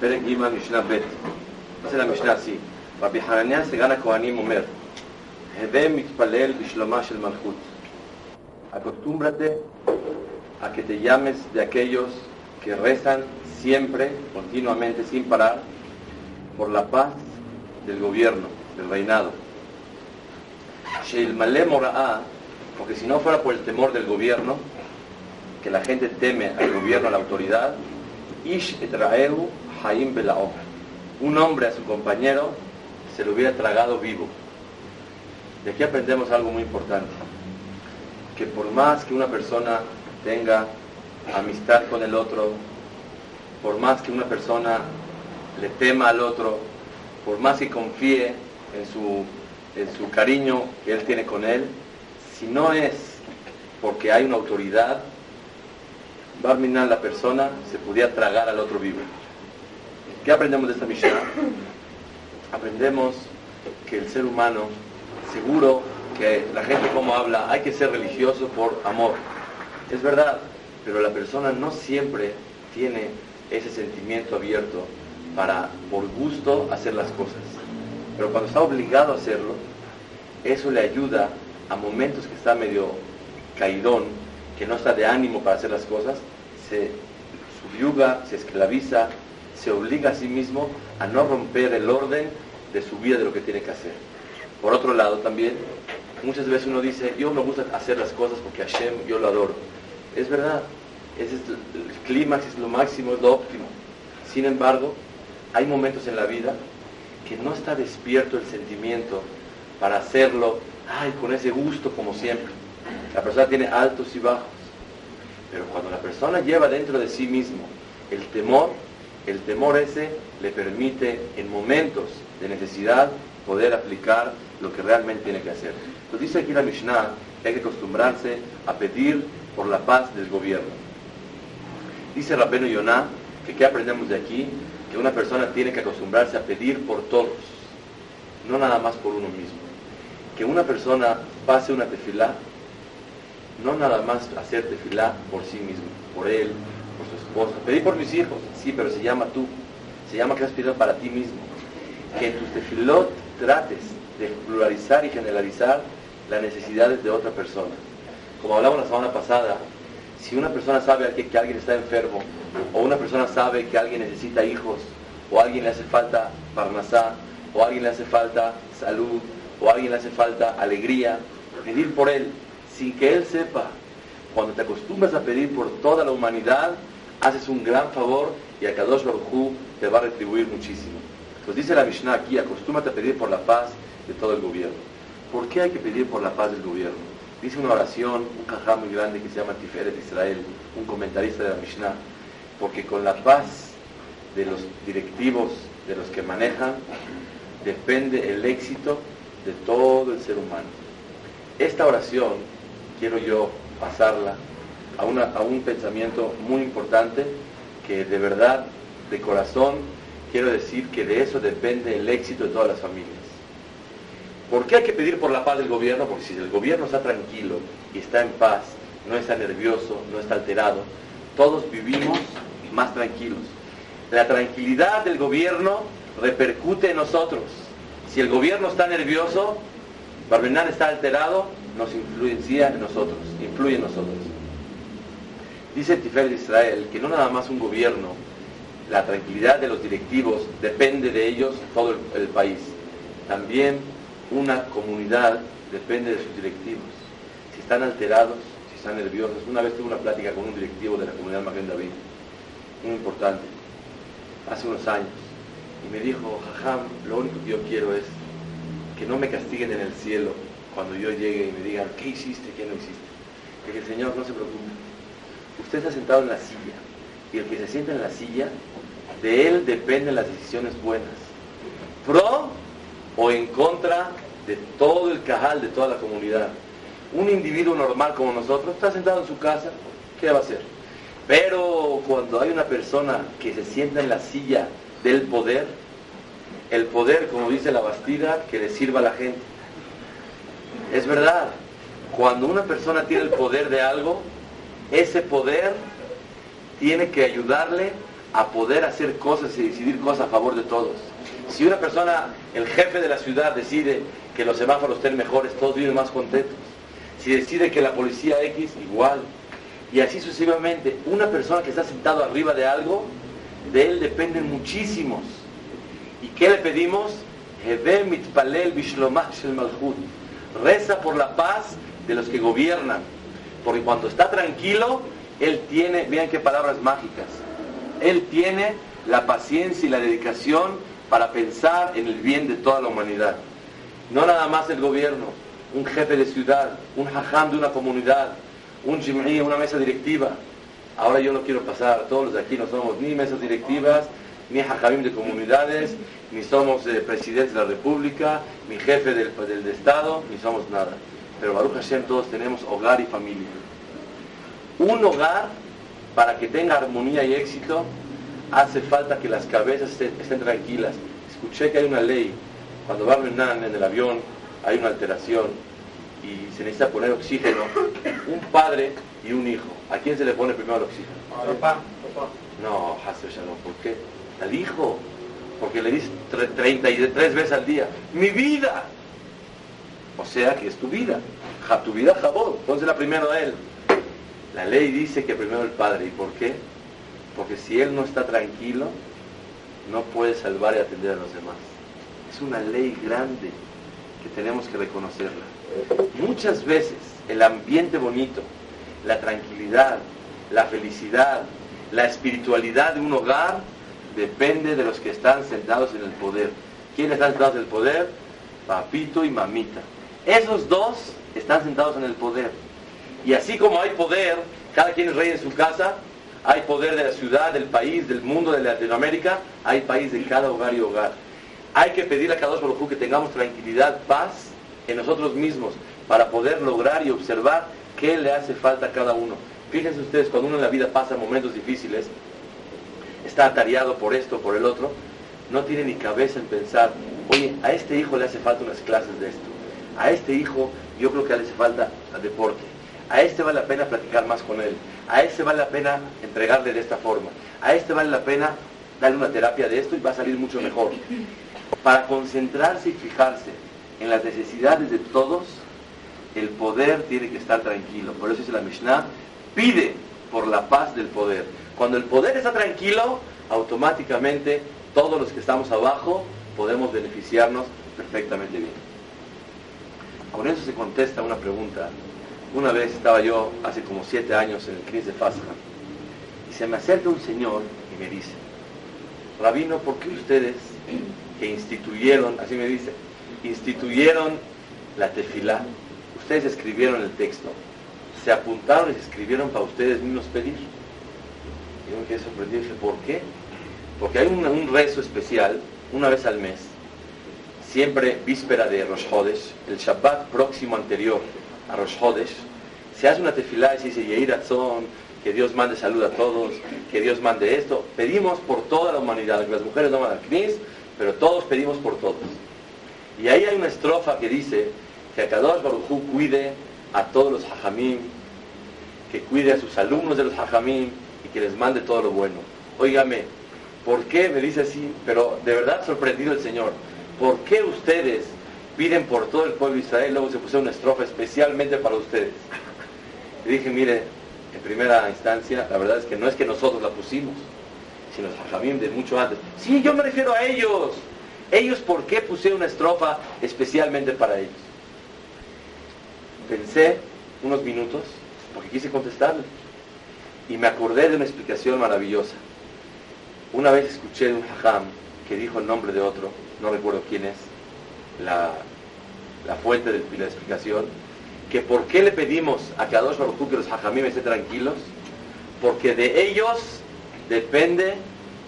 פרק ג' משנה ב' אצל המשנה C רבי חנניה סגן הכהנים אומר הווה מתפלל בשלומה של מלכות acostúmbrate a que te llames de aquellos que rezan siempre, continuamente, sin parar, por la paz del gobierno, del reinado. Sheilmale Mora'a, porque si no fuera por el temor del gobierno, que la gente teme al gobierno, a la autoridad, Ish etraeu Haim Belaoh. Un hombre a su compañero se lo hubiera tragado vivo. De aquí aprendemos algo muy importante. Que por más que una persona tenga amistad con el otro, por más que una persona le tema al otro, por más que confíe en su, en su cariño que él tiene con él, si no es porque hay una autoridad, Barminan la persona se podía tragar al otro vivo. ¿Qué aprendemos de esta misión? Aprendemos que el ser humano, seguro que la gente como habla, hay que ser religioso por amor. Es verdad, pero la persona no siempre tiene ese sentimiento abierto para, por gusto, hacer las cosas. Pero cuando está obligado a hacerlo, eso le ayuda a momentos que está medio caidón, que no está de ánimo para hacer las cosas, se subyuga, se esclaviza, se obliga a sí mismo a no romper el orden de su vida de lo que tiene que hacer. Por otro lado también, muchas veces uno dice, yo me gusta hacer las cosas porque Hashem yo lo adoro. Es verdad, ese es el clímax, es lo máximo, es lo óptimo. Sin embargo, hay momentos en la vida que no está despierto el sentimiento para hacerlo, ay, con ese gusto como siempre. La persona tiene altos y bajos. Pero cuando la persona lleva dentro de sí mismo el temor, el temor ese le permite en momentos de necesidad poder aplicar lo que realmente tiene que hacer. Entonces dice aquí la Mishnah que hay que acostumbrarse a pedir por la paz del gobierno. Dice Rabbeno Yonah que qué aprendemos de aquí, que una persona tiene que acostumbrarse a pedir por todos, no nada más por uno mismo. Que una persona pase una tefilá, no nada más hacer tefilá por sí mismo, por él, por esposa. Pedir por mis hijos, sí, pero se llama tú, se llama que has pedido para ti mismo. Que en tus tefilot trates de pluralizar y generalizar las necesidades de otra persona. Como hablamos la semana pasada, si una persona sabe que, que, alguien está enfermo, o una persona sabe que alguien necesita hijos, o alguien le hace falta parnasá, o alguien le hace falta salud, o alguien le hace falta alegría, pedir por él, sin que él sepa. Cuando te acostumbras a pedir por toda la humanidad, haces un gran favor y a Kadosh Baruj te va a retribuir muchísimo. Entonces dice la Mishnah aquí, acostúmate a pedir por la paz de todo el gobierno. ¿Por qué hay que pedir por la paz del gobierno? Dice una oración, un cajá muy grande que se llama Tiferet Israel, un comentarista de la Mishnah, porque con la paz de los directivos, de los que manejan, depende el éxito de todo el ser humano. Esta oración quiero yo pasarla a, un pensamiento muy importante que de verdad, de corazón, quiero decir que de eso depende el éxito de todas las familias. ¿Por qué hay que pedir por la paz del gobierno? Porque si el gobierno está tranquilo y está en paz, no está nervioso, no está alterado, todos vivimos más tranquilos. La tranquilidad del gobierno repercute en nosotros. Si el gobierno está nervioso, Barbenán está alterado, nos influencia en nosotros, influye en nosotros. Dice Tifer de Israel que no nada más un gobierno, la tranquilidad de los directivos depende de ellos todo el, el país. También una comunidad depende de sus directivos. Si están alterados, si están nerviosos. Una vez tuve una plática con un directivo de la comunidad Maguen David, muy importante, hace unos años, y me dijo, Jajam, lo único que yo quiero es que no me castiguen en el cielo cuando yo llegue y me digan, ¿qué hiciste, qué no hiciste? Que el Señor no se preocupe. Usted está sentado en la silla, y el que se sienta en la silla de él dependen las decisiones buenas. Pro o en contra de todo el cajal, de toda la comunidad. Un individuo normal como nosotros está sentado en su casa, ¿qué va a hacer? Pero cuando hay una persona que se sienta en la silla del poder, el poder, como dice la Bastida, que le sirva a la gente. Es verdad, cuando una persona tiene el poder de algo, ese poder tiene que ayudarle a poder hacer cosas y decidir cosas a favor de todos. Si una persona, el jefe de la ciudad, decide que los semáforos estén mejores, todos viven más contentos. Si decide que la policía X, igual. Y así sucesivamente. Una persona que está sentado arriba de algo, de él dependen muchísimos. ¿Y qué le pedimos? Reza por la paz de los que gobiernan. Porque cuando está tranquilo, él tiene, vean qué palabras mágicas, él tiene la paciencia y la dedicación para pensar en el bien de toda la humanidad. No nada más el gobierno, un jefe de ciudad, un hajam de una comunidad, un jim'i, una mesa directiva. Ahora yo no quiero pasar, todos los de aquí no somos ni mesas directivas, ni hajamim de comunidades, ni somos eh, presidentes de la república, ni jefe del, del, Estado, ni somos nada. Pero Baruch Hashem todos tenemos hogar y familia. Un hogar, para que tenga armonía y éxito, hace falta que las cabezas estén, tranquilas. Escuché que hay una ley, cuando va Renan en el avión, hay una alteración y se necesita poner oxígeno. Un padre y un hijo. ¿A quién se le pone primero el oxígeno? Papá, papá. No, Shalom, ¿por qué? Al hijo. Porque le dices 33 veces al día, mi vida. O sea que es tu vida. tu vida, jabón. la primero a él. La ley dice que primero el padre. ¿Y por qué? Porque si él no está tranquilo, no puede salvar y atender a los demás. Es una ley grande que tenemos que reconocerla. Muchas veces el ambiente bonito, la tranquilidad, la felicidad, la espiritualidad de un hogar depende de los que están sentados en el poder. ¿Quiénes están sentados en el poder? Papito y mamita. Esos dos están sentados en el poder. Y así como hay poder, cada quien es rey en su casa, hay poder de la ciudad, del país, del mundo, de Latinoamérica, hay país de cada hogar y hogar. Hay que pedir a cada uno que tengamos tranquilidad, paz en nosotros mismos para poder lograr y observar qué le hace falta a cada uno. Fíjense ustedes, cuando uno en la vida pasa momentos difíciles, está atareado por esto, por el otro, no tiene ni cabeza en pensar, oye, a este hijo le hace falta unas clases de esto, a este hijo yo creo que le hace falta deporte, a este vale la pena platicar más con él, a este vale la pena entregarle de esta forma, a este vale la pena darle una terapia de esto y va a salir mucho mejor. Para concentrarse y fijarse en las necesidades de todos, el poder tiene que estar tranquilo. Por eso dice la Mishnah, pide por la paz del poder. Cuando el poder está tranquilo, automáticamente todos los que estamos abajo podemos beneficiarnos perfectamente bien. Con eso se contesta una pregunta una vez estaba yo, hace como siete años, en el CNIS de Fasja, y se me acerca un señor y me dice, Rabino, ¿por qué ustedes que instituyeron, así me dice, instituyeron la tefilá, ustedes escribieron el texto, se apuntaron y se escribieron para ustedes mismos pedir? Yo me quedé sorprendido ¿por qué? Porque hay un, rezo especial, una vez al mes, siempre víspera de Rosh Hodesh, el Shabbat próximo anterior a Rosh Hodesh, se hace una tefilá y se dice Yeir que Dios mande salud a todos, que Dios mande esto. Pedimos por toda la humanidad, las mujeres no van Knis, pero todos pedimos por todos. Y ahí hay una estrofa que dice que Akadosh Baruj cuide a todos los hajamim, que cuide a sus alumnos de los hajamim y que les mande todo lo bueno. Óigame, ¿por qué me dice así? Pero de verdad sorprendido el Señor. ¿Por qué ustedes piden por todo el pueblo de Israel, luego se puso una estrofa especialmente para ustedes. Y dije, mire, en primera instancia, la verdad es que no es que nosotros la pusimos, sino Jajamim de mucho antes. Sí, yo me refiero a ellos. Ellos, ¿por qué puse una estrofa especialmente para ellos? Pensé unos minutos, porque quise contestarle. Y me acordé de una explicación maravillosa. Una vez escuché de un hajam que dijo el nombre de otro, no recuerdo quién es, la, fuente de, la explicación, que por qué le pedimos a Kadosh Baruj que los hajamim estén tranquilos, porque de ellos depende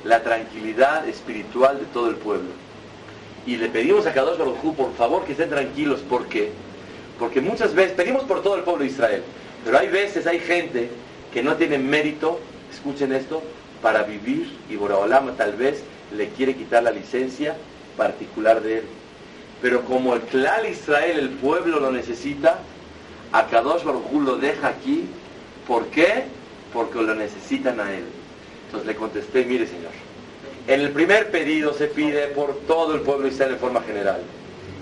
la tranquilidad espiritual de todo el pueblo. Y le pedimos a Kadosh Baruj por favor, que estén tranquilos. ¿Por qué? Porque muchas veces, pedimos por todo el pueblo de Israel, pero hay veces, hay gente que no tiene mérito, escuchen esto, para vivir y Boraolama tal vez le quiere quitar la licencia particular de él. Pero como el clan Israel, el pueblo lo necesita, a Kadosh Baruj lo deja aquí. ¿Por qué? Porque lo necesitan a él. Entonces le contesté, mire señor, en el primer pedido se pide por todo el pueblo Israel en forma general.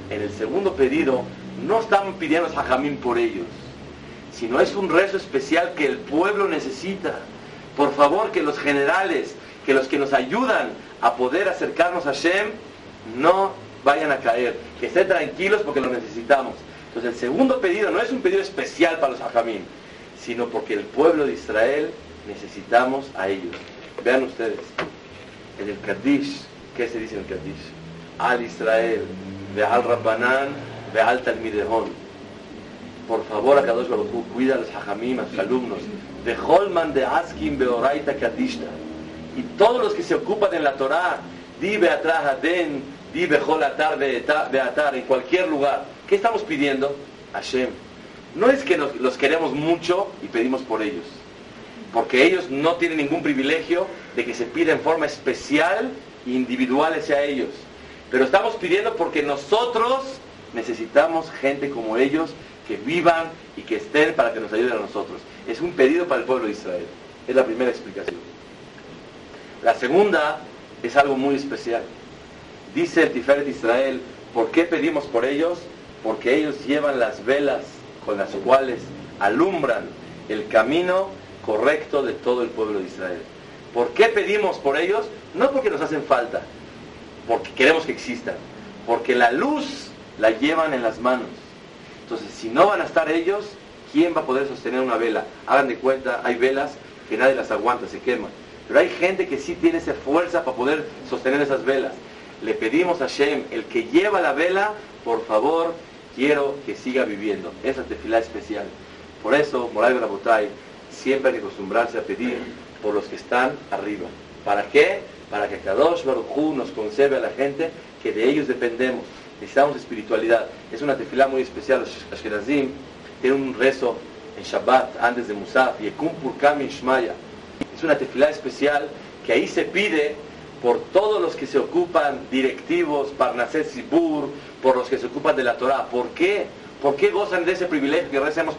En el segundo pedido no están pidiendo a Jamín por ellos, sino es un rezo especial que el pueblo necesita. Por favor, que los generales, que los que nos ayudan a poder acercarnos a Shem, no vayan a caer, que estén tranquilos porque lo necesitamos. Entonces el segundo pedido no es un pedido especial para los Ajamín, sino porque el pueblo de Israel necesitamos a ellos. Vean ustedes, en el Kaddish, ¿qué se dice en el Kaddish? Al Israel, ve al Rabbanán, ve al Talmidehon. Por favor, a Kadosh Baruch cuida a los hajamim, a alumnos. De Holman de Askin Beoraita Kadishta. Y todos los que se ocupan en la Torah, di Beatrah Aden, di Atar en cualquier lugar. ¿Qué estamos pidiendo? Hashem. No es que los queremos mucho y pedimos por ellos porque ellos no tienen ningún privilegio de que se pida en forma especial e individual hacia ellos. Pero estamos pidiendo porque nosotros necesitamos gente como ellos que vivan y que estén para que nos ayuden a nosotros. Es un pedido para el pueblo de Israel. Es la primera explicación. La segunda es algo muy especial. Dice el Tiferet Israel, ¿por qué pedimos por ellos? Porque ellos llevan las velas con las cuales alumbran el camino correcto de todo el pueblo de Israel. ¿Por qué pedimos por ellos? No porque nos hacen falta, porque queremos que existan, porque la luz la llevan en las manos. Entonces, si no van a estar ellos, ¿quién va a poder sostener una vela? Hagan de cuenta, hay velas que nadie las aguanta, se queman. Pero hay gente que sí tiene esa fuerza para poder sostener esas velas. Le pedimos a Shem, el que lleva la vela, por favor, quiero que siga viviendo. Esa tefilá especial. Por eso, Moray Rabotay, siempre hay que acostumbrarse a pedir por los que están arriba. ¿Para qué? Para que Kadosh Baruj nos conserve a la gente que de ellos dependemos. Necesitamos espiritualidad. Es una tefilá muy especial. Ashkenazim tiene un rezo en Shabbat antes de Musaf, Yekum Purkam Shmaya. Es una tefilá especial que ahí se pide por todos los que se ocupan directivos, Parnaset Sibur, por los que se ocupan de la Torah. ¿Por qué? ¿Por qué gozan de ese privilegio que recemos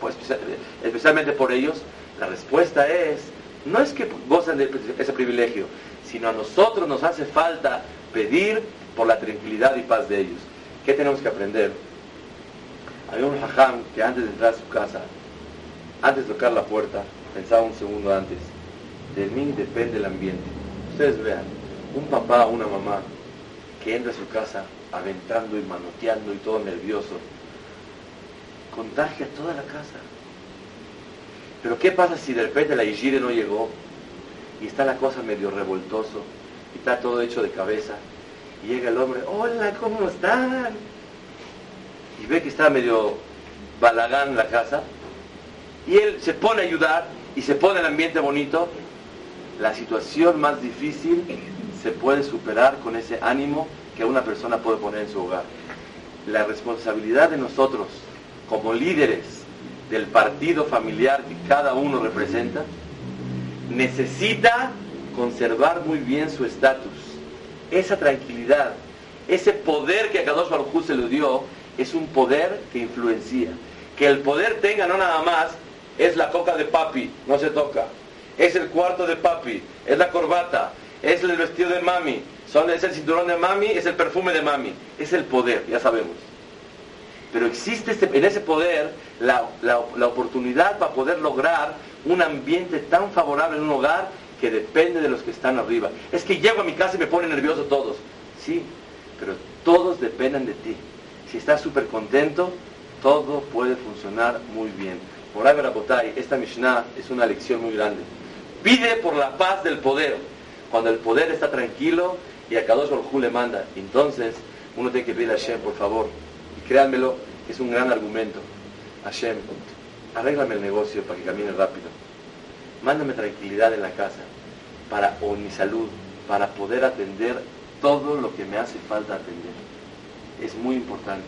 especialmente por ellos? La respuesta es, no es que gozan de ese privilegio, sino a nosotros nos hace falta pedir por la tranquilidad y paz de ellos. ¿Qué tenemos que aprender? Había un hajam que antes de entrar a su casa, antes de tocar la puerta, pensaba un segundo antes, de mí depende el ambiente. Ustedes vean, un papá o una mamá que entra a su casa aventando y manoteando y todo nervioso, contagia toda la casa. Pero ¿qué pasa si de repente la Ishire no llegó y está la cosa medio revoltoso y está todo hecho de cabeza? Llega el hombre, hola, ¿cómo están? Y ve que está medio balagán la casa. Y él se pone a ayudar y se pone el ambiente bonito. La situación más difícil se puede superar con ese ánimo que una persona puede poner en su hogar. La responsabilidad de nosotros como líderes del partido familiar que cada uno representa, necesita conservar muy bien su estatus. Esa tranquilidad, ese poder que a Kadosh Baruj se le dio, es un poder que influencia. Que el poder tenga no nada más es la coca de papi, no se toca. Es el cuarto de papi, es la corbata, es el vestido de mami, son, es el cinturón de mami, es el perfume de mami. Es el poder, ya sabemos. Pero existe este, en ese poder la, oportunidad para poder lograr un ambiente tan favorable en un hogar que depende de los que están arriba. Es que llego a mi casa y me pone nervioso todos. Sí, pero todos dependen de ti. Si estás súper contento, todo puede funcionar muy bien. Por Botay, esta Mishnah es una lección muy grande. Pide por la paz del poder. Cuando el poder está tranquilo y a Kadosh Baruj le manda, entonces uno tiene que pedir a Hashem, por favor, créanmelo, es un gran argumento. Hashem, arréglame el negocio para que camine rápido. Mándame tranquilidad en la casa para o mi salud para poder atender todo lo que me hace falta atender. Es muy importante.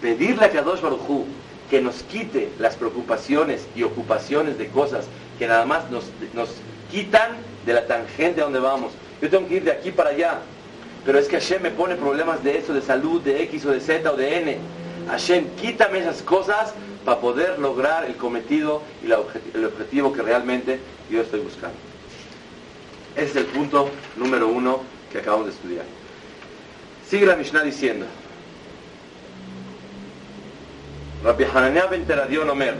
Pedirle a Kadosh Baruj que nos quite las preocupaciones y ocupaciones de cosas que nada más nos, nos quitan de la tangente a donde vamos. Yo tengo que ir de aquí para allá, pero es que Hashem me pone problemas de eso, de salud, de X o de Z o de N. Hashem, quítame esas cosas para poder lograr el cometido y el objetivo que realmente yo estoy buscando. Ese es el punto número uno que acabamos de estudiar. Sigue la Mishnah diciendo, Rabbi Hananiah ben Teradion Omer,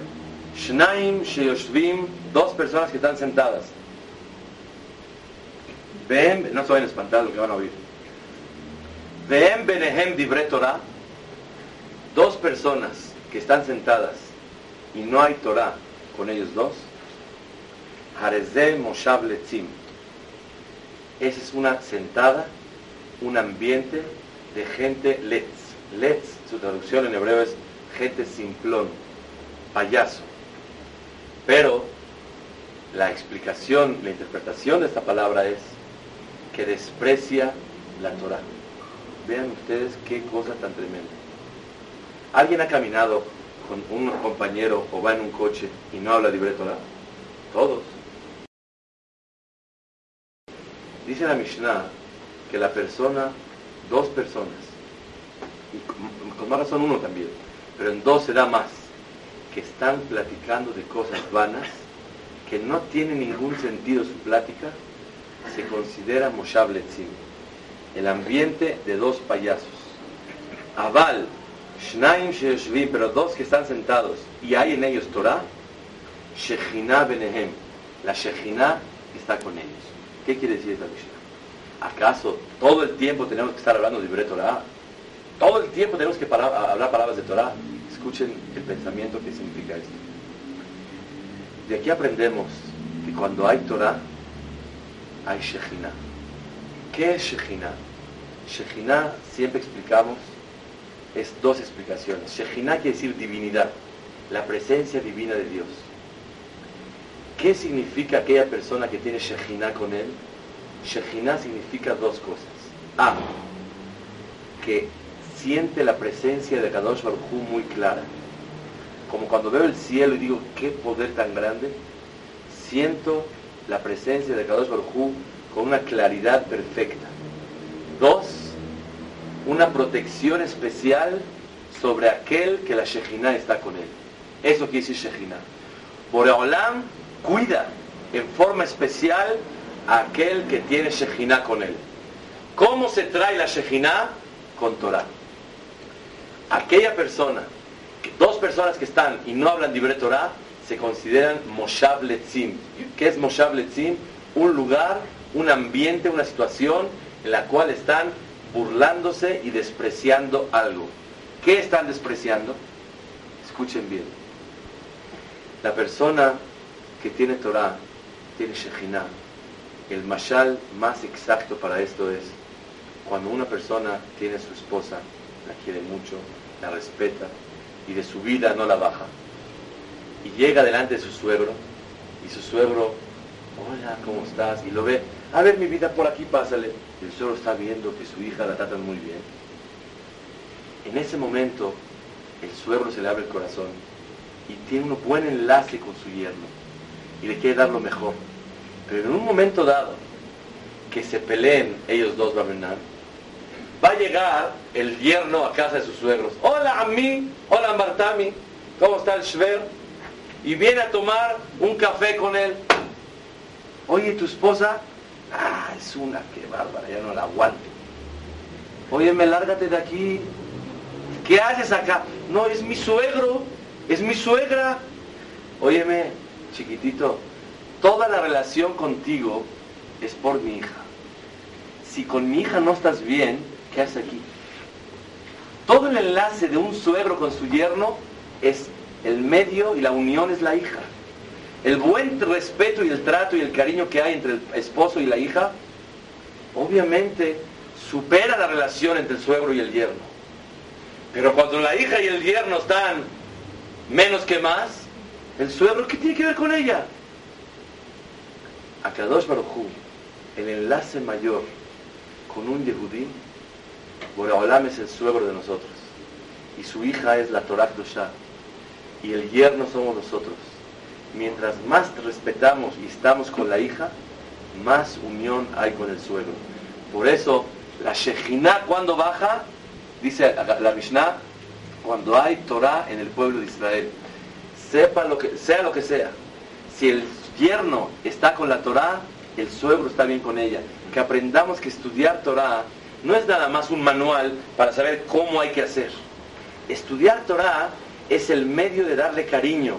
Shnaim Sheyoshvim, dos personas que están sentadas. No se vayan a espantar lo que van a oír. Ven Benehem Dibre Torah, dos personas que están sentadas y no hay Torah con ellos dos. Harezeh Moshav Letzim. Esa es una sentada, un ambiente de gente letz. Letz, su traducción en hebreo es gente simplón, payaso. Pero la explicación, la interpretación de esta palabra es que desprecia la Torah. Vean ustedes qué cosa tan tremenda. ¿Alguien ha caminado con un compañero o va en un coche y no habla libre Torah? Todos. Dice la Mishnah que la persona, dos personas, y con más razón uno también, pero en dos se da más, que están platicando de cosas vanas, que no tiene ningún sentido su plática, se considera Moshav Letzim, el ambiente de dos payasos. Aval, Shnaim Sheshvim, pero dos que están sentados y hay en ellos Torah, Shechina Benehem, la Shechina está con ellos. ¿Qué quiere decir esta Mishnah? ¿Acaso todo el tiempo tenemos que estar hablando de Torah? Todo el tiempo tenemos que hablar palabras de Torah. Escuchen el pensamiento que significa esto. De aquí aprendemos que cuando hay Torah, hay Shejina. ¿Qué es Shejina? Shejina, siempre explicamos, es dos explicaciones. Shejina quiere decir divinidad, la presencia divina de Dios. ¿Qué significa aquella persona que tiene Shejina con él? Shejina significa dos cosas. A, que siente la presencia de Kadosh Baruj muy clara. Como cuando veo el cielo y digo, qué poder tan grande, siento la presencia de Kadosh Baruj con una claridad perfecta. Dos, una protección especial sobre aquel que la Shejina está con él. Eso quiere decir Shejina. Boreolam cuida en forma especial a aquel que tiene Shejina con él. ¿Cómo se trae la Shejina? Con Torah. Aquella persona, dos personas que están y no hablan libre Torah, se consideran Moshav Letzim. ¿Qué es Moshav Letzim? Un lugar, un ambiente, una situación en la cual están burlándose y despreciando algo. ¿Qué están despreciando? Escuchen bien. La persona que tiene Torah, tiene Shekhinah. El mashal más exacto para esto es cuando una persona tiene a su esposa, la quiere mucho, la respeta y de su vida no la baja y llega delante de su suegro y su suegro, hola, ¿cómo estás? Y lo ve, a ver mi vida, por aquí pásale. El suegro está viendo que su hija la trata muy bien. En ese momento el suegro se le abre el corazón y tiene un buen enlace con su yerno y le quiere dar lo mejor. Pero en un momento dado que se peleen ellos dos, va a llegar el yerno a casa de sus suegros. Hola, a mí, hola, Martami, ¿cómo está el Shver? y viene a tomar un café con él. Oye, tu esposa, ah, es una que bárbara, ya no la aguanto. me lárgate de aquí. ¿Qué haces acá? No, es mi suegro, es mi suegra. Óyeme, chiquitito, toda la relación contigo es por mi hija. Si con mi hija no estás bien, ¿qué haces aquí? Todo el enlace de un suegro con su yerno es el medio y la unión es la hija. El buen respeto y el trato y el cariño que hay entre el esposo y la hija, obviamente supera la relación entre el suegro y el yerno. Pero cuando la hija y el yerno están menos que más, el suegro, ¿qué tiene que ver con ella? A Kadosh Baruj el enlace mayor con un Yehudí, Boreolam es el suegro de nosotros. Y su hija es la Torah Dosha. Y el yerno somos nosotros. Mientras más respetamos y estamos con la hija, más unión hay con el suegro. Por eso, la Shejina cuando baja, dice la Mishnah, cuando hay Torah en el pueblo de Israel. Sepa lo que, sea lo que sea. Si el yerno está con la Torah, el suegro está bien con ella. Que aprendamos que estudiar Torah no es nada más un manual para saber cómo hay que hacer. Estudiar Torah es el medio de darle cariño,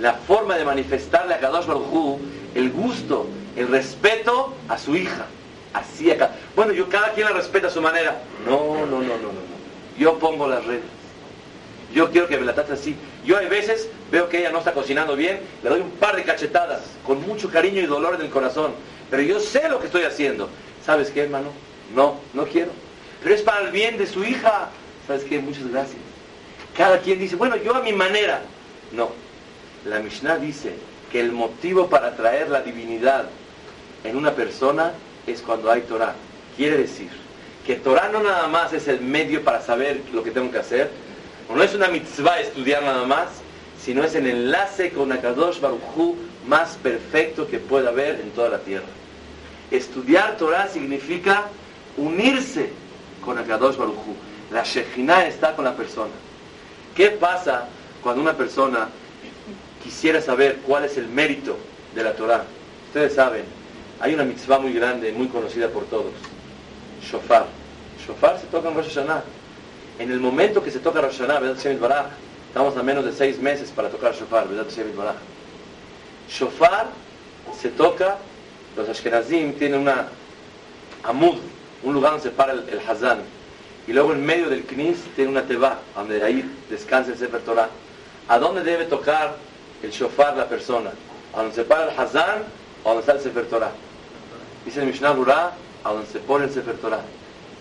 la forma de manifestarle a Kadosh Baruj el gusto, el respeto a su hija. Así acá. Bueno, yo cada quien la respeta a su manera. No, no, no, no, no. no. Yo pongo las redes. Yo quiero que me la trate así. Yo a veces veo que ella no está cocinando bien, le doy un par de cachetadas, con mucho cariño y dolor en el corazón. Pero yo sé lo que estoy haciendo. ¿Sabes qué, hermano? No, no quiero. Pero es para el bien de su hija. ¿Sabes qué? Muchas gracias. Cada quien dice, bueno, yo a mi manera. No. La Mishnah dice que el motivo para traer la divinidad en una persona es cuando hay Torah. Quiere decir que Torah no nada más es el medio para saber lo que tengo que hacer, o no es una mitzvah estudiar nada más, sino es el enlace con Akadosh Baruj más perfecto que pueda haber en toda la tierra. Estudiar Torah significa unirse con Akadosh Baruj La Shekhinah está con la persona. ¿Qué pasa cuando una persona quisiera saber cuál es el mérito de la Torah? Ustedes saben, hay una mitzvah muy grande, muy conocida por todos. Shofar. Shofar se toca en Rosh Hashanah. En el momento que se toca Rosh Hashanah, estamos a menos de seis meses para tocar Shofar, Shofar se toca, los Ashkenazim tienen una amud, un lugar donde se para el, Hazán. Y luego en medio del Knis tiene una teba, donde ahí descansa el Sefer Torah. ¿A dónde debe tocar el shofar la persona? ¿A donde se para el Hazán a donde está el Sefer Torah? Dice el Mishnah Burah, a donde se pone el Sefer Torah.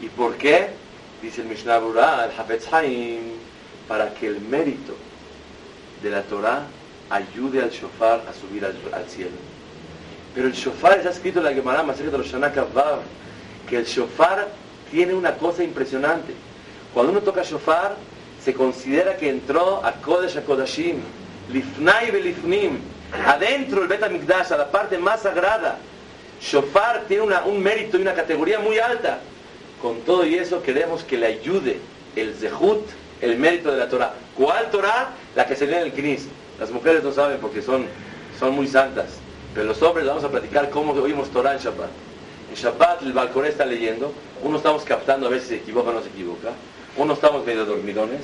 ¿Y por qué? Dice el Mishnah Burah, el Hafetz Haim, para que el mérito de la Torah ayude al shofar a subir al, cielo. Pero el shofar está escrito en la Gemara de los Vav, que el shofar tiene una cosa impresionante. Cuando uno toca shofar, se considera que entró a Kodesh a Kodashim, Lifnai Belifnim, adentro el Bet HaMikdash, a la parte más sagrada. Shofar tiene un mérito y una categoría muy alta. Con todo y eso queremos que le ayude el Zehut, el mérito de la Torah. ¿Cuál Torah? La que se lee en el Knis. Las mujeres no saben porque son, son muy santas. Pero los hombres vamos a platicar cómo oímos Torah en Shabbat. En Shabbat el balcón está leyendo, uno estamos captando a ver si se equivoca o no se equivoca, uno estamos medio dormidones,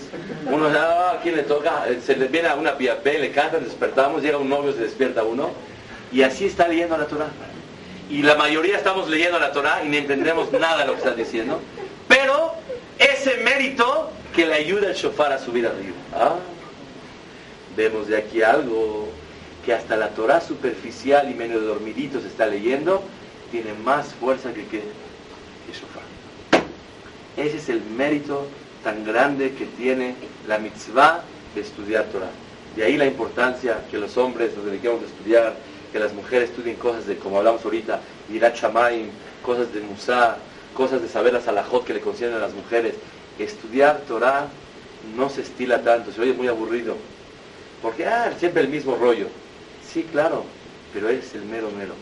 uno, ah, ¿a quién le toca? Se le viene a una piapé, le cantan, despertamos, llega un novio, se despierta uno, y así está leyendo la Torah. Y la mayoría estamos leyendo la Torah y no entendemos nada de lo que está diciendo, pero ese mérito que le ayuda al shofar a subir arriba. Ah, vemos de aquí algo que hasta la Torah superficial y medio dormidito se está leyendo, tiene más fuerza que, que, Ese es el mérito tan grande que tiene la mitzvah de estudiar Torah. De ahí la importancia que los hombres nos dediquemos a estudiar, que las mujeres estudien cosas de, como hablamos ahorita, Irat Shamaim, cosas de Musa, cosas de saber las alajot que le conceden a las mujeres. Estudiar Torah no se estila tanto, se oye muy aburrido. Porque, ah, siempre el mismo rollo. Sí, claro, pero es el mero mero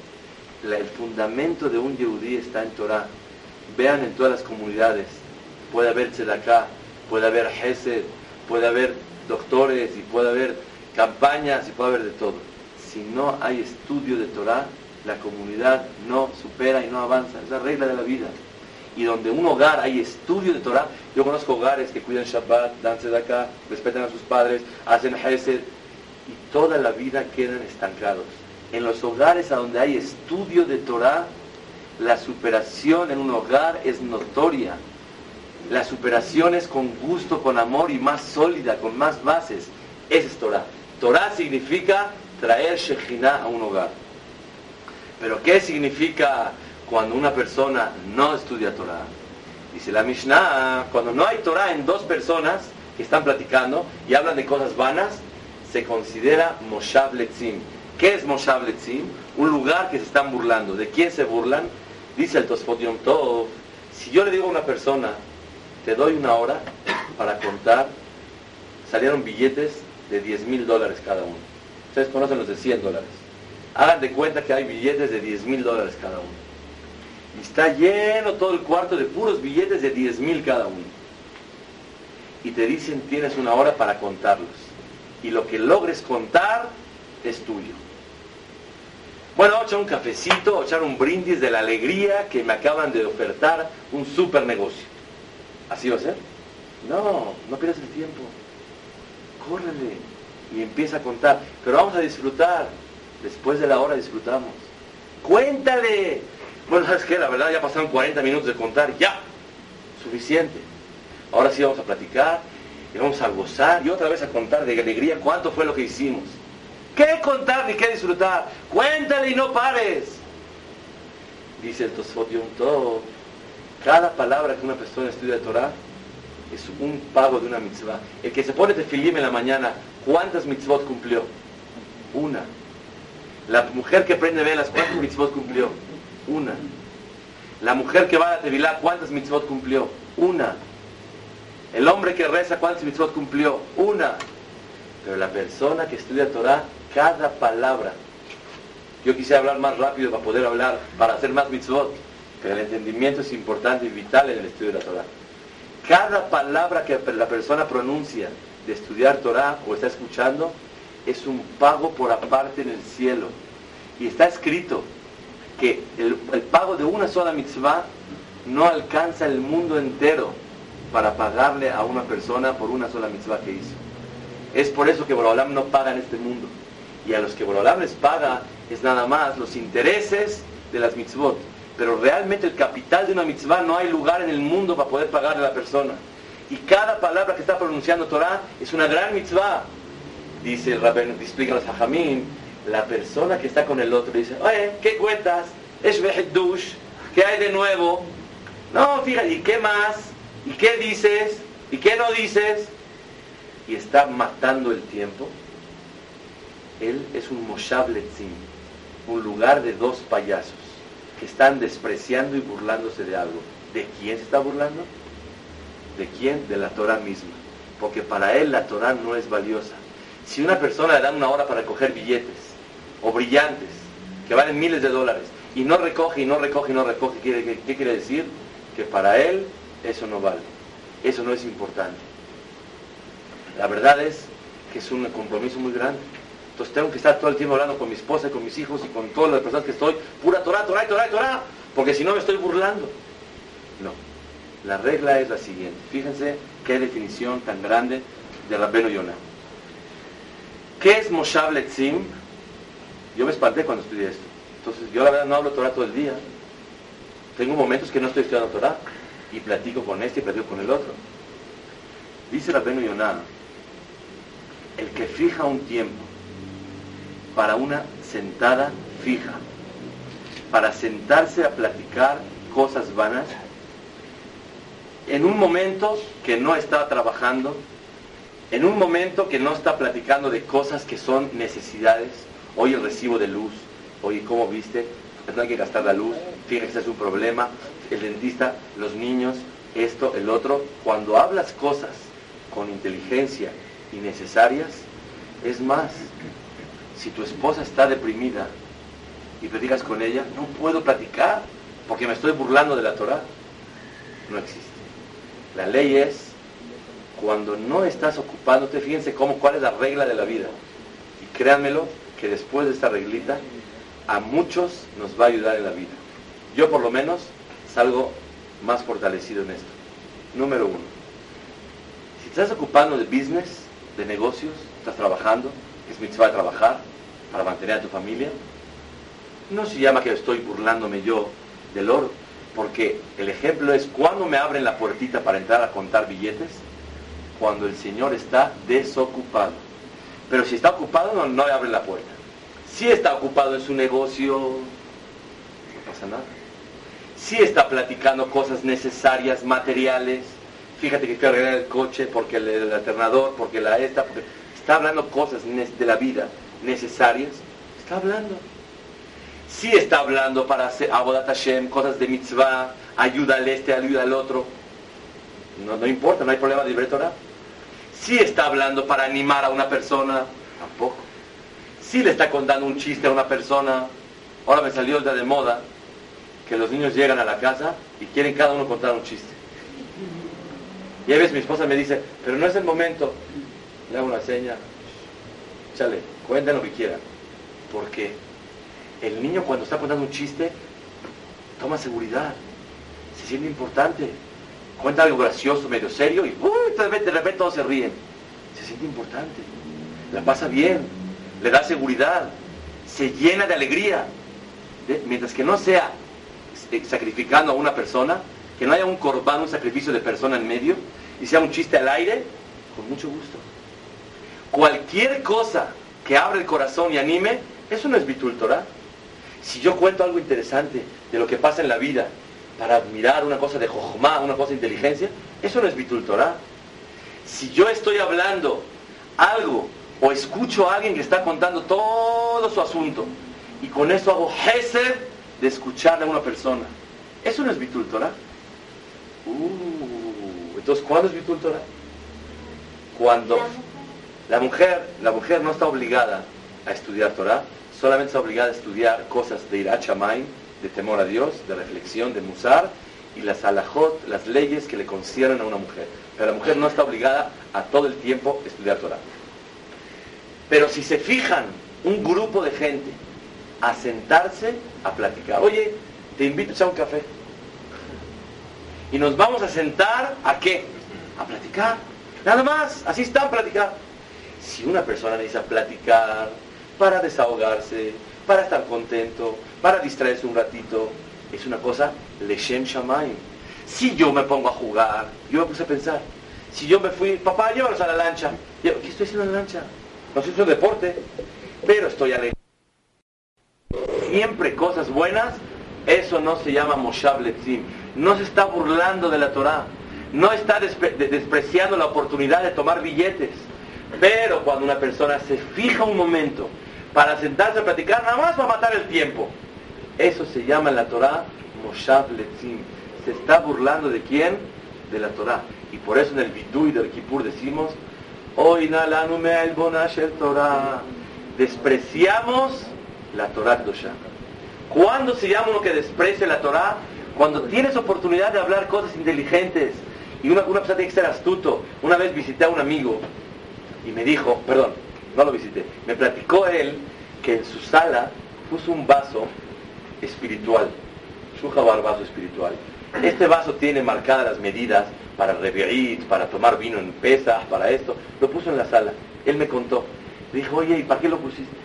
el fundamento de un yehudí está en Torah. Vean en todas las comunidades, puede haber tzedakah, puede haber hesed, puede haber doctores y puede haber campañas y puede haber de todo. Si no hay estudio de Torah, la comunidad no supera y no avanza. Es la regla de la vida. Y donde un hogar hay estudio de Torah, yo conozco hogares que cuidan Shabbat, dan tzedakah, respetan a sus padres, hacen hesed, y toda la vida quedan estancados en los hogares a donde hay estudio de Torah, la superación en un hogar es notoria. La superación es con gusto, con amor y más sólida, con más bases. Esa es Torah. Torah significa traer Shekhinah a un hogar. Pero ¿qué significa cuando una persona no estudia Torah? Dice la Mishnah, cuando no hay Torah en dos personas que están platicando y hablan de cosas vanas, se considera Moshav Letzim ¿Qué es Moshav Letzim? Un lugar que se están burlando. ¿De quién se burlan? Dice el Tosfot Tov, si yo le digo a una persona, te doy una hora para contar, salieron billetes de 10 mil dólares cada uno. Ustedes conocen los de 100 dólares. Hagan de cuenta que hay billetes de 10 mil dólares cada uno. Y está lleno todo el cuarto de puros billetes de 10 mil cada uno. Y te dicen, tienes una hora para contarlos. Y lo que logres contar es tuyo. Bueno, echar un cafecito, echar un brindis de la alegría que me acaban de ofertar un super negocio. ¿Así va a ser? No, no pierdas el tiempo. Córrele y empieza a contar. Pero vamos a disfrutar. Después de la hora disfrutamos. Cuéntale. Bueno, ¿sabes qué? La verdad ya pasaron 40 minutos de contar. Ya. Suficiente. Ahora sí vamos a platicar y vamos a gozar y otra vez a contar de alegría cuánto fue lo que hicimos. ¿Qué contar ni qué disfrutar? Cuéntale y no pares. Dice el Tosfot todo. Cada palabra que una persona estudia Torah es un pago de una mitzvah. El que se pone tefilim en la mañana, ¿cuántas mitzvot cumplió? Una. La mujer que prende velas, ¿cuántas mitzvot cumplió? Una. La mujer que va a la tevilá, ¿cuántas mitzvot cumplió? Una. El hombre que reza, ¿cuántas mitzvot cumplió? Una. Pero la persona que estudia Torah, cada palabra. Yo quisiera hablar más rápido para poder hablar, para hacer más mitzvot. Pero el entendimiento es importante y vital en el estudio de la Torah. Cada palabra que la persona pronuncia de estudiar Torah o está escuchando es un pago por aparte en el cielo. Y está escrito que el, pago de una sola mitzvah no alcanza el mundo entero para pagarle a una persona por una sola mitzvah que hizo. Es por eso que Borolam no paga en este mundo. Y a los que Borolam les paga es nada más los intereses de las mitzvot. Pero realmente el capital de una mitzvah no hay lugar en el mundo para poder pagarle a la persona. Y cada palabra que está pronunciando Torah es una gran mitzvah. Dice el rabén, explica los hajamim, la persona que está con el otro dice, oye, ¿qué cuentas? Es dush, ¿qué hay de nuevo? No, fíjate, ¿y qué más? ¿Y qué dices? ¿Y qué no dices? Y está matando el tiempo. Él es un Moshav un lugar de dos payasos están despreciando y burlándose de algo. ¿De quién se está burlando? ¿De quién? De la Torah misma. Porque para él la Torah no es valiosa. Si una persona le da una hora para recoger billetes o brillantes que valen miles de dólares y no recoge y no recoge y no recoge, ¿qué, qué quiere decir? Que para él eso no vale. Eso no es importante. La verdad es que es un compromiso muy grande. Entonces tengo que estar todo el tiempo hablando con mi esposa y con mis hijos y con todas las personas que estoy, pura Torah, Torah, Torah, Torah, porque si no me estoy burlando. No. La regla es la siguiente. Fíjense qué definición tan grande de Rabbeno Yonah. ¿Qué es Moshav Letzim? Yo me espanté cuando estudié esto. Entonces, yo la verdad no hablo Torah todo el día. Tengo momentos que no estoy estudiando Torah y platico con este y platico con el otro. Dice Rabbeno Yonah, el que fija un tiempo para una sentada fija, para sentarse a platicar cosas vanas, en un momento que no está trabajando, en un momento que no está platicando de cosas que son necesidades, hoy el recibo de luz, hoy cómo viste, no hay que gastar la luz, fíjate que es un problema, el dentista, los niños, esto, el otro, cuando hablas cosas con inteligencia y necesarias, es más, si tu esposa está deprimida y platicas con ella, no puedo platicar porque me estoy burlando de la Torah. No existe. La ley es cuando no estás ocupándote, fíjense cómo, cuál es la regla de la vida. Y créanmelo que después de esta reglita, a muchos nos va a ayudar en la vida. Yo por lo menos salgo más fortalecido en esto. Número uno, si estás ocupando de business, de negocios, estás trabajando, es mitzvah trabajar, para mantener a tu familia, no se llama que estoy burlándome yo del oro, porque el ejemplo es cuando me abren la puertita para entrar a contar billetes, cuando el Señor está desocupado. Pero si está ocupado, no, no le abren la puerta. Si está ocupado en su negocio, no pasa nada. Si está platicando cosas necesarias, materiales, fíjate que a arreglar el coche porque el, alternador, porque la esta, está hablando cosas de la vida necesarias, está hablando. Si está hablando para hacer Abodat Hashem, cosas de mitzvah, ayuda al este, ayuda al otro. No, no importa, no hay problema de libre Torah. Si está hablando para animar a una persona, tampoco. Si le está contando un chiste a una persona, ahora me salió el día de moda, que los niños llegan a la casa y quieren cada uno contar un chiste. Y a veces mi esposa me dice, pero no es el momento. Le hago una seña, chale, cuenten lo que quieran. Porque el niño cuando está contando un chiste, toma seguridad, se siente importante, cuenta algo gracioso, medio serio, y uy, de, repente, de repente todos se ríen. Se siente importante, la pasa bien, le da seguridad, se llena de alegría. Mientras que no sea sacrificando a una persona, que no haya un corbán, un sacrificio de persona en medio, y sea un chiste al aire, con mucho gusto. Cualquier cosa que abra el corazón y anime, eso no es Bitul Torah. Si yo cuento algo interesante de lo que pasa en la vida, para admirar una cosa de jojma, una cosa de inteligencia, eso no es Bitul Torah. Si yo estoy hablando algo o escucho a alguien que está contando todo su asunto y con eso hago hesed de escucharle a una persona, eso no es Bitul Torah. Uh, entonces, ¿cuándo es Bitul Torah? Cuando la mujer, la mujer no está obligada a estudiar Torah, solamente está obligada a estudiar cosas de Irat de temor a Dios, de reflexión, de musar, y las alajot, las leyes que le conciernen a una mujer. Pero la mujer no está obligada a todo el tiempo estudiar Torah. Pero si se fijan un grupo de gente a sentarse a platicar, oye, te invito a un café. Y nos vamos a sentar a qué? A platicar. Nada más, así están a platicar. Si una persona necesita platicar para desahogarse, para estar contento, para distraerse un ratito, es una cosa leshem shamayim. Si yo me pongo a jugar, yo me puse a pensar, si yo me fui, papá, llévalos a la lancha. ¿Qué estoy haciendo en la lancha? No sé es un deporte, pero estoy alegre. Siempre cosas buenas, eso no se llama Moshav Letzim. No se está burlando de la Torah. No está despreciando la oportunidad de tomar billetes. Pero cuando una persona se fija un momento para sentarse a platicar, nada más va a matar el tiempo. Eso se llama en la Torah Moshav Letzim. Se está burlando de quién? De la Torah. Y por eso en el Bidui del Kippur decimos, Torah. Despreciamos la Torah Dosha. ¿Cuándo se llama uno que desprecia la Torah? Cuando tienes oportunidad de hablar cosas inteligentes. Y una, una persona tiene que ser astuto. Una vez visité a un amigo y me dijo, perdón, no lo visité, me platicó él que en su sala puso un vaso espiritual, Shuhabar vaso espiritual. Este vaso tiene marcadas las medidas para revirit, para tomar vino en pesas, para esto. Lo puso en la sala. Él me contó. Le dijo, oye, ¿y para qué lo pusiste?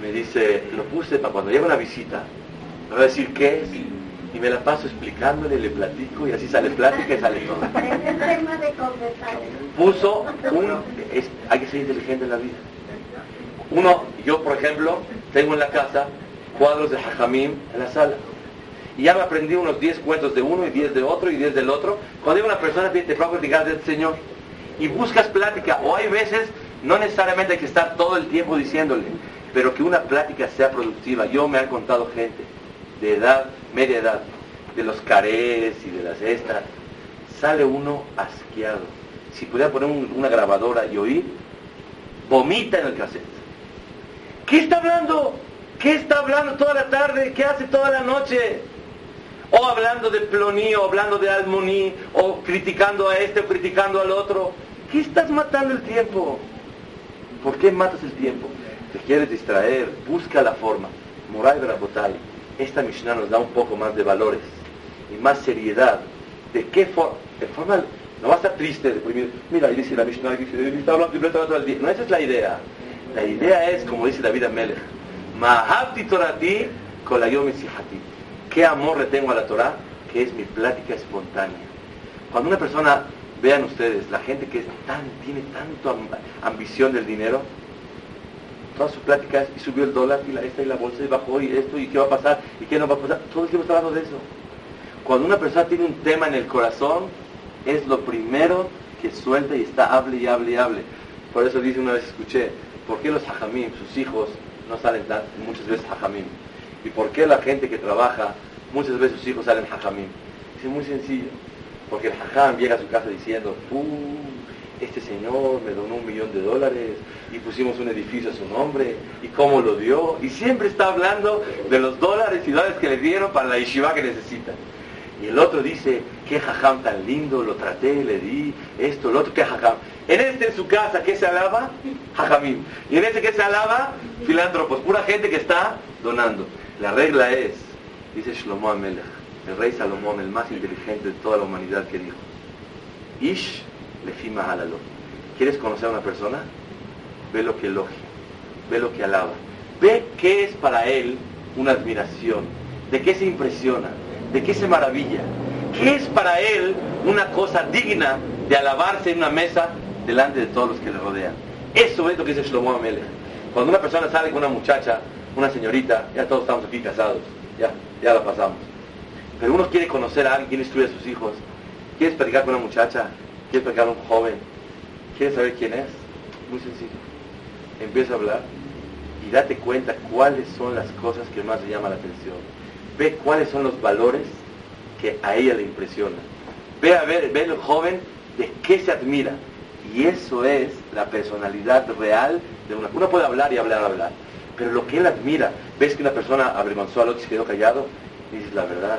Me dice, lo puse para cuando llega una visita, me va a decir qué es y me la paso explicándole, le platico y así sale plática y sale todo. Puso un... hay que ser inteligente en la vida. Uno, yo por ejemplo, tengo en la casa cuadros de Jajamim en la sala. Y ya me aprendí unos 10 cuentos de uno y 10 de otro y 10 del otro. Cuando hay una persona te va a platicar del Señor y buscas plática, o hay veces, no necesariamente hay que estar todo el tiempo diciéndole, pero que una plática sea productiva. Yo me han contado gente de edad, media edad, de los carés y de las extras, sale uno asqueado. Si pudiera poner una grabadora y oír, vomita en el cassette. ¿Qué está hablando? ¿Qué está hablando toda la tarde? ¿Qué hace toda la noche? O hablando de Ploní, o hablando de Almoní, o criticando a este, o criticando al otro. ¿Qué estás matando el tiempo? ¿Por qué matas el tiempo? Te quieres distraer, busca la forma. Moray Brabotay esta Mishnah nos da un poco más de valores y más seriedad. ¿De qué forma? De forma no va a estar triste, deprimido. Mira, ahí dice la Mishnah, dice, está hablando de todo el día. No, esa es la idea. La idea es, como dice David Amelech, Mahabti Torati Kolayom ¿Qué amor le tengo a la Torah? Que es mi plática espontánea. Cuando una persona, vean ustedes, la gente que tiene tanto ambición del dinero, todas sus pláticas y subió el dólar y la esta y la bolsa y bajó y esto y qué va a pasar y qué no va a pasar. Todo el tiempo está hablando de eso. Cuando una persona tiene un tema en el corazón, es lo primero que suelta y está hable y hable y hable. Por eso dice una vez escuché, ¿por qué los hajamim, sus hijos, no salen muchas veces hajamim? ¿Y por qué la gente que trabaja, muchas veces sus hijos salen hajamim? Es muy sencillo, porque el hajam llega a su casa diciendo, uh, este señor me donó un millón de dólares y pusimos un edificio a su nombre y cómo lo dio. Y siempre está hablando de los dólares y dólares que le dieron para la yeshiva que necesita. Y el otro dice, qué jajam tan lindo, lo traté, le di esto, lo otro, qué jajam. En este en su casa, ¿qué se alaba? Jajamim. Y en este que se alaba? Filántropos, pura gente que está donando. La regla es, dice Shlomo Amelech, el rey Salomón, el más inteligente de toda la humanidad, que dijo, Ish lefima halalo. ¿Quieres conocer a una persona? Ve lo que elogia, ve lo que alaba, ve qué es para él una admiración, de qué se impresiona, de qué se maravilla, qué es para él una cosa digna de alabarse en una mesa delante de todos los que le rodean. Eso es lo que dice Shlomo Amelech. Cuando una persona sale con una muchacha, una señorita, ya todos estamos aquí casados, ya, ya la pasamos. Pero uno quiere conocer a alguien, quiere estudiar a sus hijos, quieres platicar con una muchacha, quieres platicar a un joven, quieres saber quién es, muy sencillo. Empieza a hablar y date cuenta cuáles son las cosas que más le llaman la atención ve cuáles son los valores que a ella le impresionan. Ve a ver, ve el joven de qué se admira. Y eso es la personalidad real de una. Uno puede hablar y hablar, hablar. Pero lo que él admira, ves que una persona avergonzó al otro y se quedó callado, dices la verdad.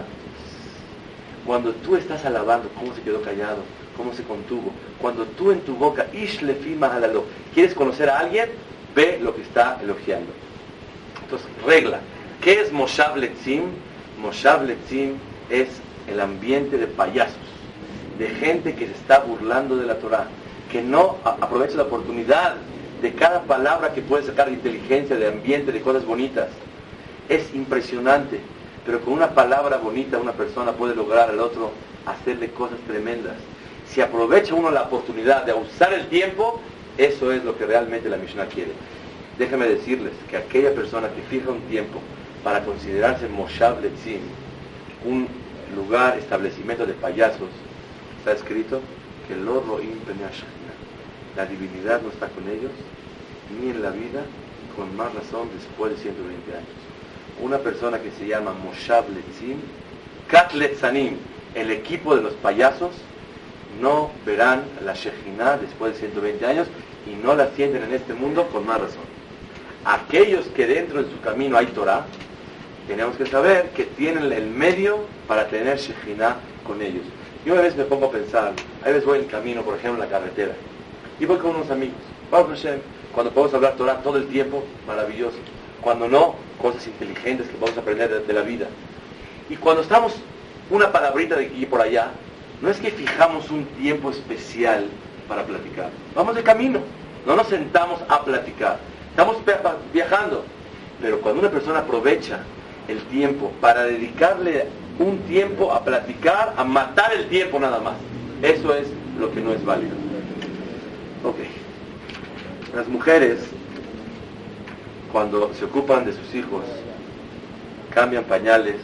Cuando tú estás alabando cómo se quedó callado, cómo se contuvo, cuando tú en tu boca, ish halalo, quieres conocer a alguien, ve lo que está elogiando. Entonces, regla. ¿Qué es Moshav Letzim? Moshav Letzim es el ambiente de payasos, de gente que se está burlando de la Torah, que no aprovecha la oportunidad de cada palabra que puede sacar de inteligencia, de ambiente, de cosas bonitas. Es impresionante, pero con una palabra bonita una persona puede lograr al otro hacerle cosas tremendas. Si aprovecha uno la oportunidad de usar el tiempo, eso es lo que realmente la Mishnah quiere. Déjeme decirles que aquella persona que fija un tiempo para considerarse Moshav Letzim, un lugar, establecimiento de payasos, está escrito que el Roim la divinidad no está con ellos, ni en la vida, con más razón después de 120 años. Una persona que se llama Moshav Letzim, Kat Letzanim, el equipo de los payasos, no verán la Shekhinah después de 120 años y no la sienten en este mundo con más razón. Aquellos que dentro de su camino hay Torah, tenemos que saber que tienen el medio para tener Shekhinah con ellos. Yo a veces me pongo a pensar, a veces voy en camino, por ejemplo, en la carretera, y voy con unos amigos. Cuando podemos hablar Torah todo el tiempo, maravilloso. Cuando no, cosas inteligentes que podemos aprender de, la vida. Y cuando estamos una palabrita de aquí y por allá, no es que fijamos un tiempo especial para platicar. Vamos de camino, no nos sentamos a platicar. Estamos viajando. Pero cuando una persona aprovecha el tiempo, para dedicarle un tiempo a platicar, a matar el tiempo nada más. Eso es lo que no es válido. Ok. Las mujeres, cuando se ocupan de sus hijos, cambian pañales,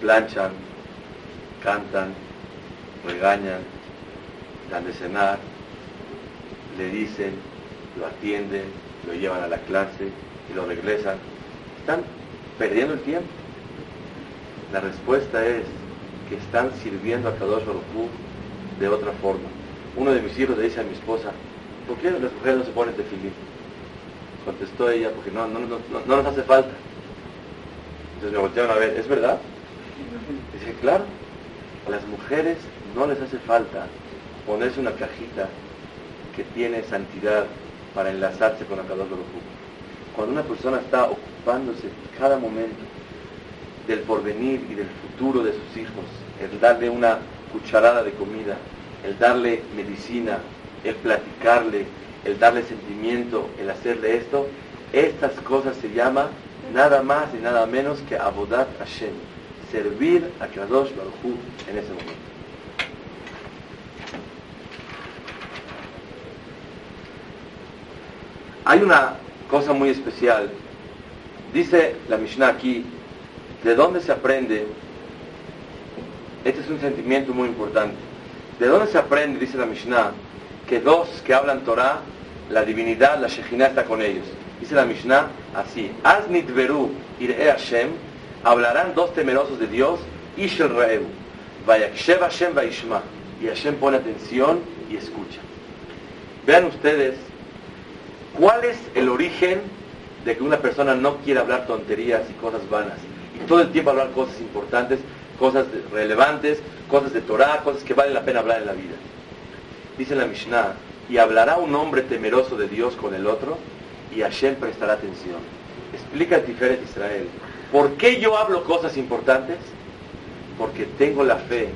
planchan, cantan, regañan, dan de cenar, le dicen, lo atienden, lo llevan a la clase y lo regresan. Están perdiendo el tiempo? La respuesta es que están sirviendo a Kadosh Baruj de otra forma. Uno de mis hijos le dice a mi esposa, ¿por qué las mujeres no se ponen tefilín? Contestó ella, porque no, no, no, no, nos hace falta. Entonces me voltearon a ver, ¿es verdad? Dice, claro, a las mujeres no les hace falta ponerse una cajita que tiene santidad para enlazarse con Kadosh Baruj cuando una persona está ocupándose cada momento del porvenir y del futuro de sus hijos, el darle una cucharada de comida, el darle medicina, el platicarle, el darle sentimiento, el hacerle esto, estas cosas se llama nada más y nada menos que Abodat Hashem, servir a Kadosh Baruj en ese momento. Hay una cosa muy especial. Dice la Mishnah aquí, ¿de dónde se aprende? Este es un sentimiento muy importante. ¿De dónde se aprende, dice la Mishnah, que dos que hablan Torah, la divinidad, la Shekhinah está con ellos? Dice la Mishnah así, Asnit Beru Ir'e Hashem, hablarán dos temerosos de Dios, Ishel Re'eu, Vayakshev Hashem Vaishma, y Hashem pone atención y escucha. Vean ustedes, ¿cuál es el origen de que una persona no quiera hablar tonterías y cosas vanas? Y todo el tiempo hablar cosas importantes, cosas relevantes, cosas de Torah, cosas que vale la pena hablar en la vida. Dice la Mishnah, y hablará un hombre temeroso de Dios con el otro, y Hashem prestará atención. Explica el Tiferet Israel. ¿Por qué yo hablo cosas importantes? Porque tengo la fe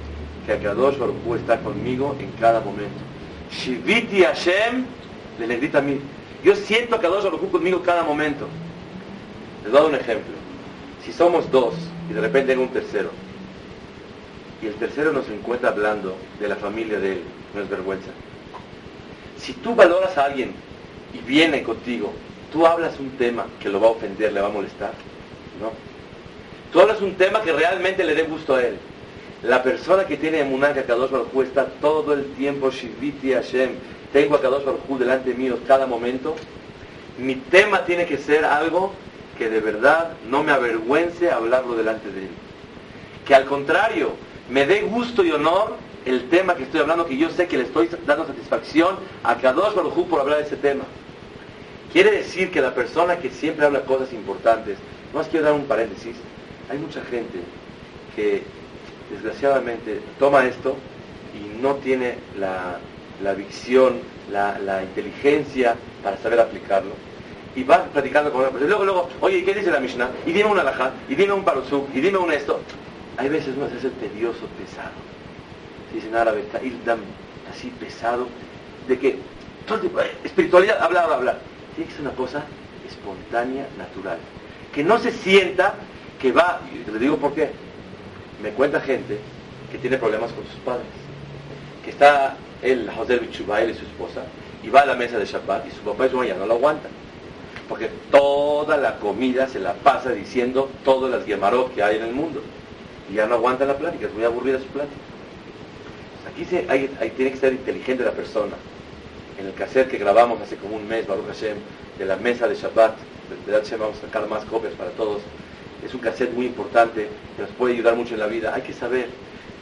que Akadosh Baruj está conmigo en cada momento. Shiviti Hashem, le negrita a mí. Yo siento a Akadosh Baruj conmigo cada momento. Les doy un ejemplo. Si somos dos y de repente hay un tercero, y el tercero nos encuentra hablando de la familia de él, no es vergüenza. Si tú valoras a alguien y viene contigo, tú hablas un tema que lo va a ofender, le va a molestar, ¿no? Tú hablas un tema que realmente le dé gusto a él. La persona que tiene emuná que Kadosh Baruj está todo el tiempo, Shiviti Hashem, tengo a Kadosh Baruj delante mío cada momento, mi tema tiene que ser algo que de verdad no me avergüence hablarlo delante de él. Que al contrario, me dé gusto y honor el tema que estoy hablando, que yo sé que le estoy dando satisfacción a Kadosh Baruj por hablar de ese tema. Quiere decir que la persona que siempre habla cosas importantes, no más quiero dar un paréntesis, hay mucha gente que desgraciadamente toma esto y no tiene la, la visión, la, inteligencia para saber aplicarlo. Y va platicando con una persona. Luego, luego, oye, ¿y qué dice la Mishnah? Y dime una alajá, y dime un parosuk, y dime un esto. Hay veces no es tedioso, pesado. Se dice en árabe, está ildam, así pesado, de que todo, espiritualidad, hablar, hablar. Tiene que ser una cosa espontánea, natural. Que no se sienta que va, y le digo por qué. Me cuenta gente que tiene problemas con sus padres. Que está él, José Bichubá, él y su esposa, y va a la mesa de Shabbat y su papá y su mamá ya no lo aguantan. Porque toda la comida se la pasa diciendo todas las guemarot que hay en el mundo. Y ya no aguanta la plática, es muy aburrida su plática. Aquí se, hay, tiene que ser inteligente la persona. En el cassette que grabamos hace como un mes, Baruch Hashem, de la mesa de Shabbat, de Hashem vamos a sacar más copias para todos. Es un cassette muy importante que nos puede ayudar mucho en la vida. Hay que saber,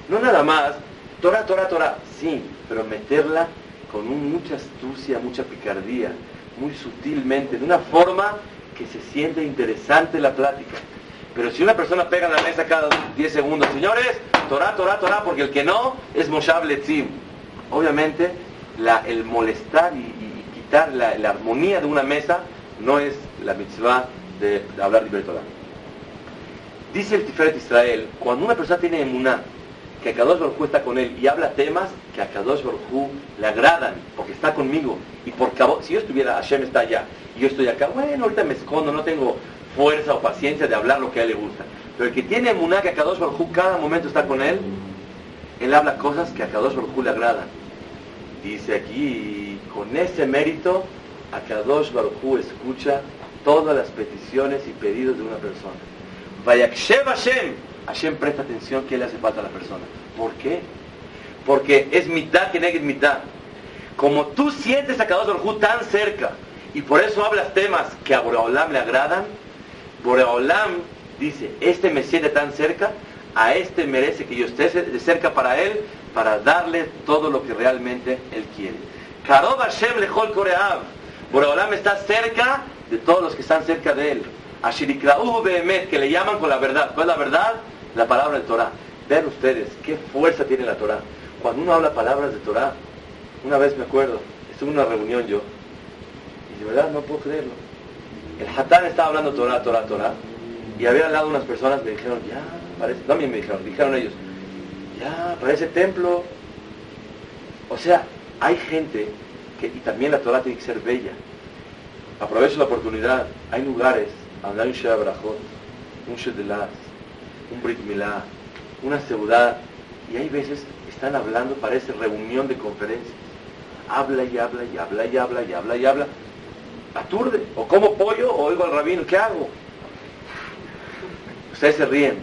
no nada más, Torah, Torah, Torah, sí, pero meterla con mucha astucia, mucha picardía, muy sutilmente, de una forma que se siente interesante la plática. Pero si una persona pega en la mesa cada 10 segundos, señores, Torah, Torah, Torah, porque el que no es Moshav Letzim. Obviamente, el molestar y, quitar la, armonía de una mesa no es la mitzvah de, de hablar libre Torah. Dice el Tiferet Israel, cuando una persona tiene emuná, que a Kadosh Baruj está con él y habla temas que a Kadosh Baruj le agradan, porque está conmigo. Y por si yo estuviera, Hashem está allá, y yo estoy acá, bueno, ahorita me escondo, no tengo fuerza o paciencia de hablar lo que a él le gusta. Pero el que tiene emuná que a Kadosh Baruj cada momento está con él, él habla cosas que a Kadosh Baruj le agradan. Dice aquí, con ese mérito, a Kadosh Baruj escucha todas las peticiones y pedidos de una persona. Vayakshev Hashem, Hashem presta atención que le hace falta a la persona. ¿Por qué? Porque es mitad que negue mitad. Como tú sientes a Kadosh Baruj tan cerca y por eso hablas temas que a Boreolam le agradan, Boreolam dice, este me siente tan cerca, a este merece que yo esté de cerca para él, para darle todo lo que realmente él quiere. Karob Hashem lechol koreav. Boreolam está cerca de todos los que están cerca de él. Ashirikra'u behemet, que le llaman con la verdad. ¿Cuál es la verdad? La palabra de Torah. Vean ustedes qué fuerza tiene la Torah. Cuando uno habla palabras de Torah, una vez me acuerdo, estuve en una reunión yo, y de verdad no puedo creerlo. El Hatán estaba hablando Torah, Torah, Torah, y había al lado unas personas me dijeron, ya, parece, no me dijeron, dijeron ellos, ya, parece templo. O sea, hay gente que, y también la Torah tiene que ser bella. Aprovecho la oportunidad, hay lugares donde hay un Shea Brajot, un Shedelas, un Brit Milá, una ciudad, y hay veces están hablando, parece reunión de conferencias. Habla y habla y habla y habla y habla y habla. Aturde. O como pollo oigo al rabino. ¿Qué hago? Ustedes se ríen.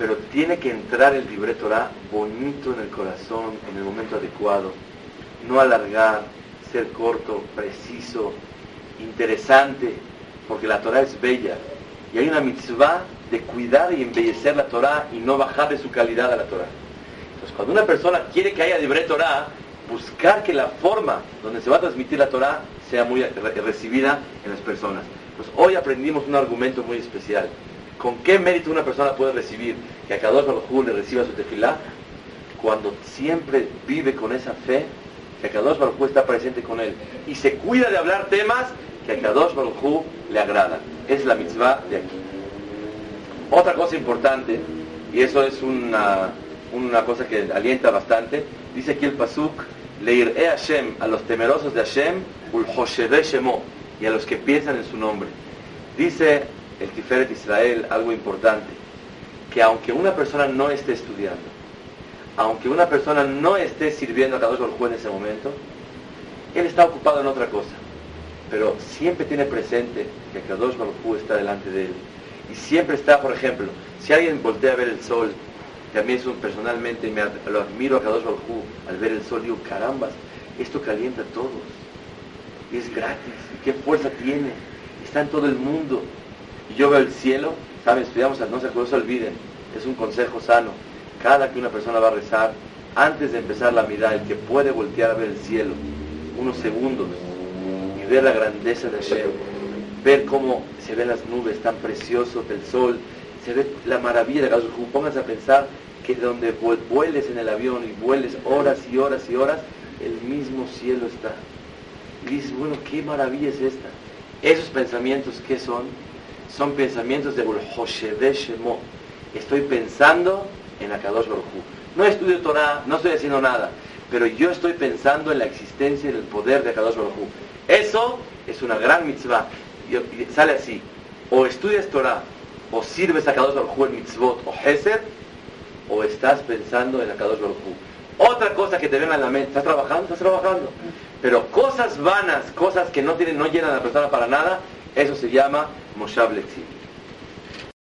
Pero tiene que entrar el libre Torah bonito en el corazón, en el momento adecuado. No alargar, ser corto, preciso. interesante, porque la Torah es bella. Y hay una mitzvah de cuidar y embellecer la Torah y no bajar de su calidad a la Torah. Entonces, cuando una persona quiere que haya libre Torah, buscar que la forma donde se va a transmitir la Torah sea muy recibida en las personas. Pues hoy aprendimos un argumento muy especial. ¿Con qué mérito una persona puede recibir que a Kadosh Baruj le reciba su tefilá? Cuando siempre vive con esa fe que a Kadosh Baruj está presente con él y se cuida de hablar temas que a Kadosh Baruj le agradan. Es la mitzvah de aquí. Otra cosa importante, y eso es una, una cosa que alienta bastante, dice aquí el Pasuk, Leir'e Hashem, a los temerosos de Hashem, ul Shemo, y a los que piensan en su nombre. Dice el Tiferet Israel algo importante, que aunque una persona no esté estudiando, aunque una persona no esté sirviendo a Kadosh Baruj en ese momento, él está ocupado en otra cosa, pero siempre tiene presente que Kadosh Baruj está delante de él. Y siempre está, por ejemplo, si alguien voltea a ver el sol, que a mí es un, personalmente me, lo admiro a Kadosh Baruj al ver el sol, digo, carambas, esto calienta a todos. Es gratis, y qué fuerza tiene, está en todo el mundo. Y yo veo el cielo, ¿saben? Estudiamos, no se, no se olviden, es un consejo sano. Cada que una persona va a rezar, antes de empezar la mirada, el que puede voltear a ver el cielo, unos segundos, y ver la grandeza de Hashem, ver cómo se ven las nubes tan preciosas del sol, se ve la maravilla de Pónganse a pensar que donde vueles en el avión y vueles horas y horas y horas, el mismo cielo está. Y dices, bueno, qué maravilla es esta. Esos pensamientos, ¿qué son? Son pensamientos de Shemo. Estoy pensando en Akadosh Baruj No estudio Torah, no estoy haciendo nada, pero yo estoy pensando en la existencia y en el poder de Akadosh Baruj Eso es una gran mitzvah. Y sale así, o estudias Torah o sirves a Kadosh Baruj en mitzvot o Hesed, o estás pensando en Kadosh Baruj Otra cosa que te venga en la mente, ¿estás trabajando? ¿Estás trabajando? Pero cosas vanas, cosas que no tienen, no llenan a la persona para nada, eso se llama Moshav.